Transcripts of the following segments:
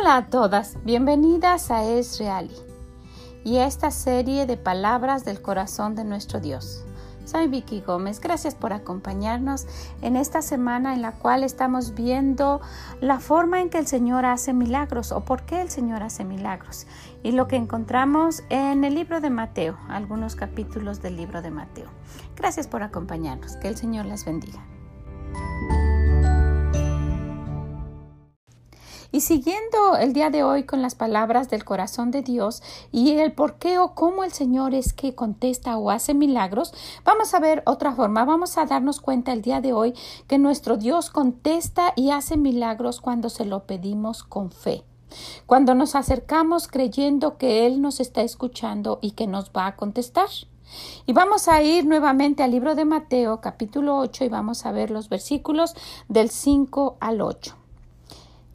Hola a todas, bienvenidas a Es y a esta serie de palabras del corazón de nuestro Dios. Soy Vicky Gómez, gracias por acompañarnos en esta semana en la cual estamos viendo la forma en que el Señor hace milagros o por qué el Señor hace milagros y lo que encontramos en el libro de Mateo, algunos capítulos del libro de Mateo. Gracias por acompañarnos, que el Señor les bendiga. Y siguiendo el día de hoy con las palabras del corazón de Dios y el por qué o cómo el Señor es que contesta o hace milagros, vamos a ver otra forma. Vamos a darnos cuenta el día de hoy que nuestro Dios contesta y hace milagros cuando se lo pedimos con fe. Cuando nos acercamos creyendo que Él nos está escuchando y que nos va a contestar. Y vamos a ir nuevamente al libro de Mateo capítulo 8 y vamos a ver los versículos del 5 al 8.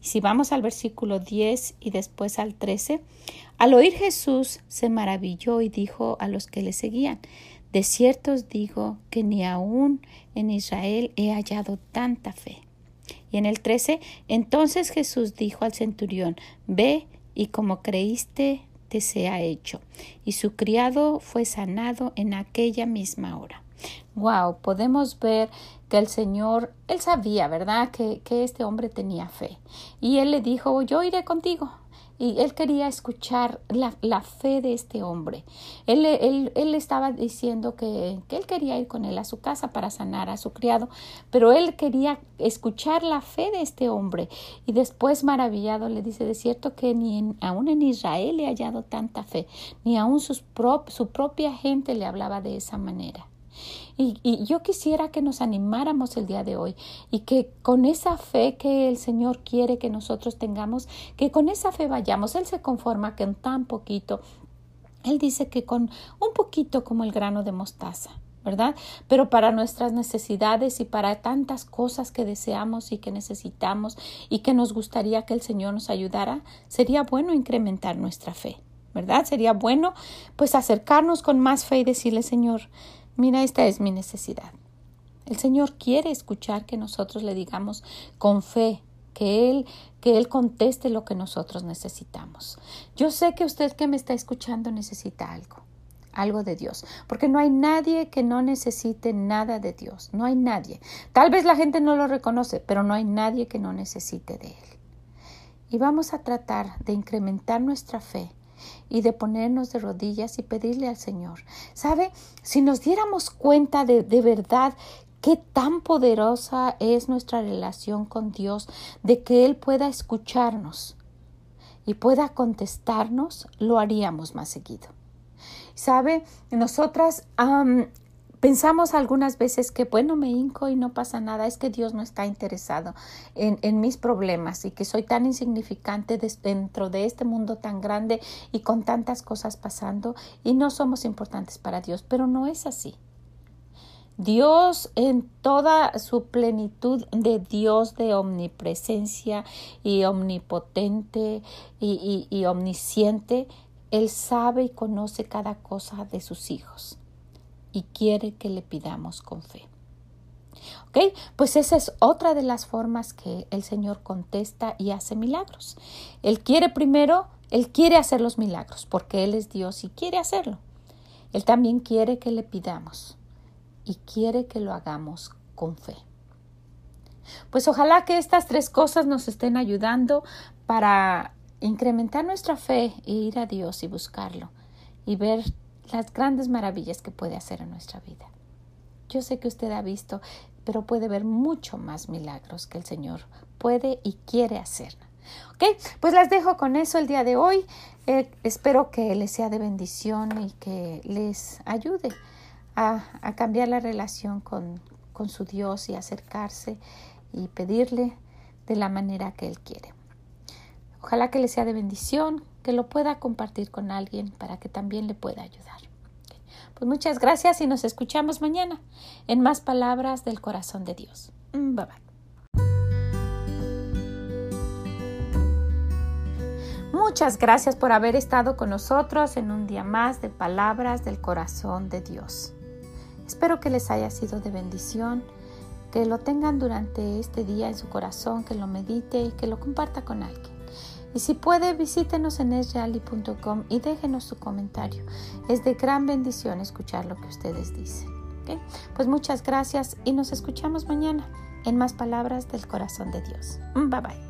Si vamos al versículo 10 y después al 13, al oír Jesús se maravilló y dijo a los que le seguían, de cierto os digo que ni aún en Israel he hallado tanta fe. Y en el 13, entonces Jesús dijo al centurión, ve y como creíste te sea hecho. Y su criado fue sanado en aquella misma hora. Wow, podemos ver que el Señor, él sabía, ¿verdad?, que, que este hombre tenía fe. Y él le dijo, yo iré contigo, y él quería escuchar la, la fe de este hombre. Él, él, él estaba diciendo que, que, él quería ir con él a su casa para sanar a su criado, pero él quería escuchar la fe de este hombre. Y después, maravillado, le dice, de cierto que ni aún en Israel le ha hallado tanta fe, ni aún sus su propia gente le hablaba de esa manera. Y, yo quisiera que nos animáramos el día de hoy y que con esa fe que el Señor quiere que nosotros tengamos, que con esa fe vayamos. Él se conforma con tan poquito. Él dice que con un poquito como el grano de mostaza. ¿verdad? Pero para nuestras necesidades y para tantas cosas que deseamos y que necesitamos y que nos gustaría que el Señor nos ayudara, sería bueno incrementar nuestra fe, ¿verdad? Sería bueno pues acercarnos con más fe y decirle, Señor, Mira, esta es mi necesidad. El Señor quiere escuchar que nosotros le digamos con fe, que Él, que Él conteste lo que nosotros necesitamos. Yo sé que usted que me está escuchando necesita algo, algo de Dios, porque no hay nadie que no necesite nada de Dios, no hay nadie. Tal vez la gente no lo reconoce, pero no hay nadie que no necesite de Él. Y vamos a tratar de incrementar nuestra fe y de ponernos de rodillas y pedirle al Señor. ¿Sabe? Si nos diéramos cuenta de, de verdad qué tan poderosa es nuestra relación con Dios, de que Él pueda escucharnos y pueda contestarnos, lo haríamos más seguido. ¿Sabe? Nosotras Pensamos algunas veces que, bueno, me hinco y no pasa nada, es que Dios no está interesado en, en mis problemas y que soy tan insignificante dentro de este mundo tan grande y con tantas cosas pasando y no somos importantes para Dios, pero no es así. Dios en toda su plenitud de Dios de omnipresencia y omnipotente y, y, y omnisciente, Él sabe y conoce cada cosa de sus hijos y quiere que le pidamos con fe. ¿Ok? Pues esa es otra de las formas que el Señor contesta y hace milagros. Él quiere primero, Él quiere hacer los milagros porque Él es Dios y quiere hacerlo. Él también quiere que le pidamos y quiere que lo hagamos con fe. Pues ojalá que estas tres cosas nos estén ayudando para incrementar nuestra fe e ir a Dios y buscarlo y ver las grandes maravillas que puede hacer en nuestra vida. Yo sé que usted ha visto, pero puede ver mucho más milagros que el Señor puede y quiere hacer. Ok, pues las dejo con eso el día de hoy. Eh, espero que les sea de bendición y que les ayude a, a cambiar la relación con, con su Dios y acercarse y pedirle de la manera que Él quiere. Ojalá que les sea de bendición, que lo pueda compartir con alguien para que también le pueda ayudar. Pues muchas gracias y nos escuchamos mañana en más palabras del corazón de Dios. Mm, bye bye. Muchas gracias por haber estado con nosotros en un día más de palabras del corazón de Dios. Espero que les haya sido de bendición, que lo tengan durante este día en su corazón, que lo medite y que lo comparta con alguien. Y si puede, visítenos en esreali.com y déjenos su comentario. Es de gran bendición escuchar lo que ustedes dicen. Pues muchas gracias y nos escuchamos mañana en más palabras del corazón de Dios. Bye bye.